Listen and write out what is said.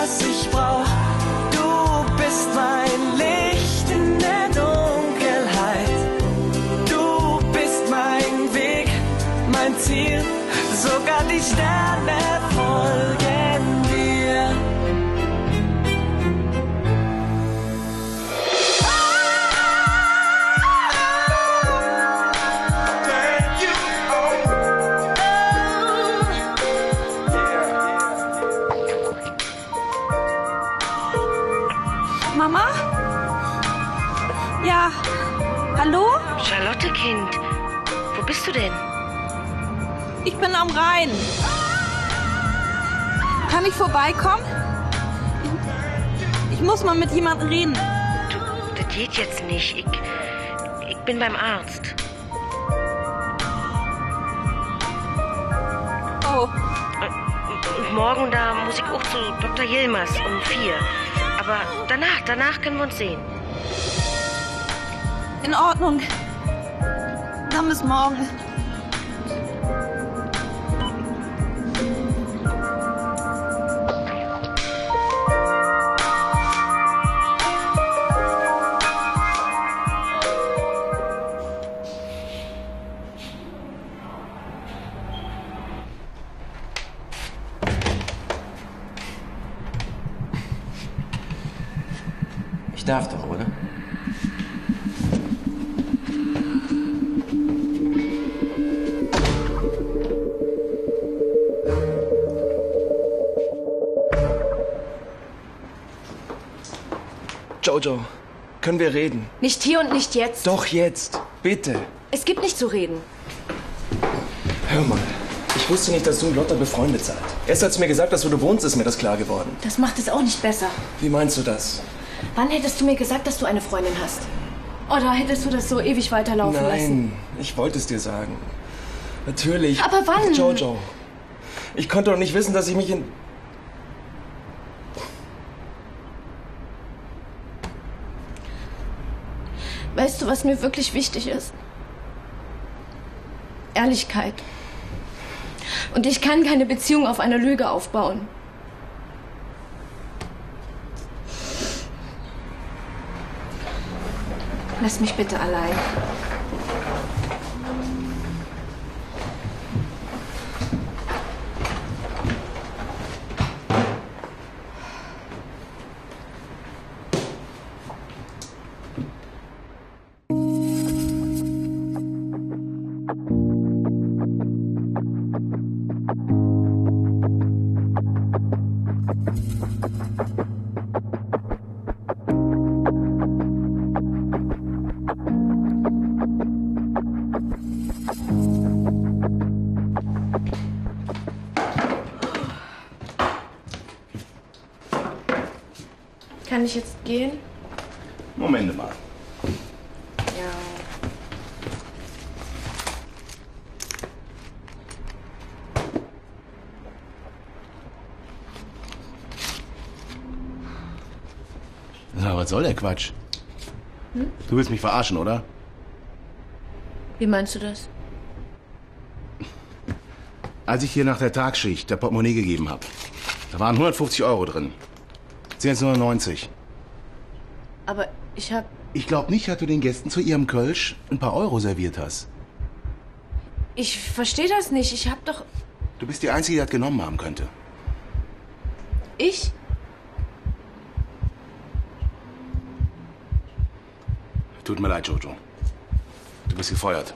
was ich brauch. Du bist mein Licht in der Dunkelheit. Du bist mein Weg, mein Ziel. Sogar die Sterne folgen. Charlotte, Kind. Wo bist du denn? Ich bin am Rhein. Kann ich vorbeikommen? Ich, muss mal mit jemandem reden. Das geht jetzt nicht. Ich, ich bin beim Arzt. Oh, Und morgen da muss ich auch zu Dr. Yilmaz um vier. Aber danach, danach können wir uns sehen. in Ordnung. Dann bis morgen. Ich darf doch, oder? Jojo, können wir reden? Nicht hier und nicht jetzt. Doch jetzt, bitte. Es gibt nicht zu reden. Hör mal, ich wusste nicht, dass du und Lotta befreundet seid. Erst als du mir gesagt hast, wo du wohnst, ist mir das klar geworden. Das macht es auch nicht besser. Wie meinst du das? Wann hättest du mir gesagt, dass du eine Freundin hast? Oder hättest du das so ewig weiterlaufen lassen? Nein, ich wollte es dir sagen. Natürlich. Aber wann? Jojo, ich konnte doch nicht wissen, dass ich mich in... Weißt du, was mir wirklich wichtig ist? Ehrlichkeit. Und ich kann keine Beziehung auf einer Lüge aufbauen. Lass mich bitte allein. Kann ich jetzt gehen? Moment mal. Ja. Na, was soll der Quatsch? Du willst mich verarschen, oder? Wie meinst du das? Als ich hier nach der Tagschicht der Portemonnaie gegeben habe, da waren 150 Euro drin. Sind jetzt nur 90. Aber ich hab. Ich glaube nicht, dass du den Gästen zu ihrem Kölsch ein paar Euro serviert hast. Ich verstehe das nicht. Ich hab doch. Du bist die Einzige, die das genommen haben könnte. Ich? Tut mir leid, Jojo. Du bist gefeuert.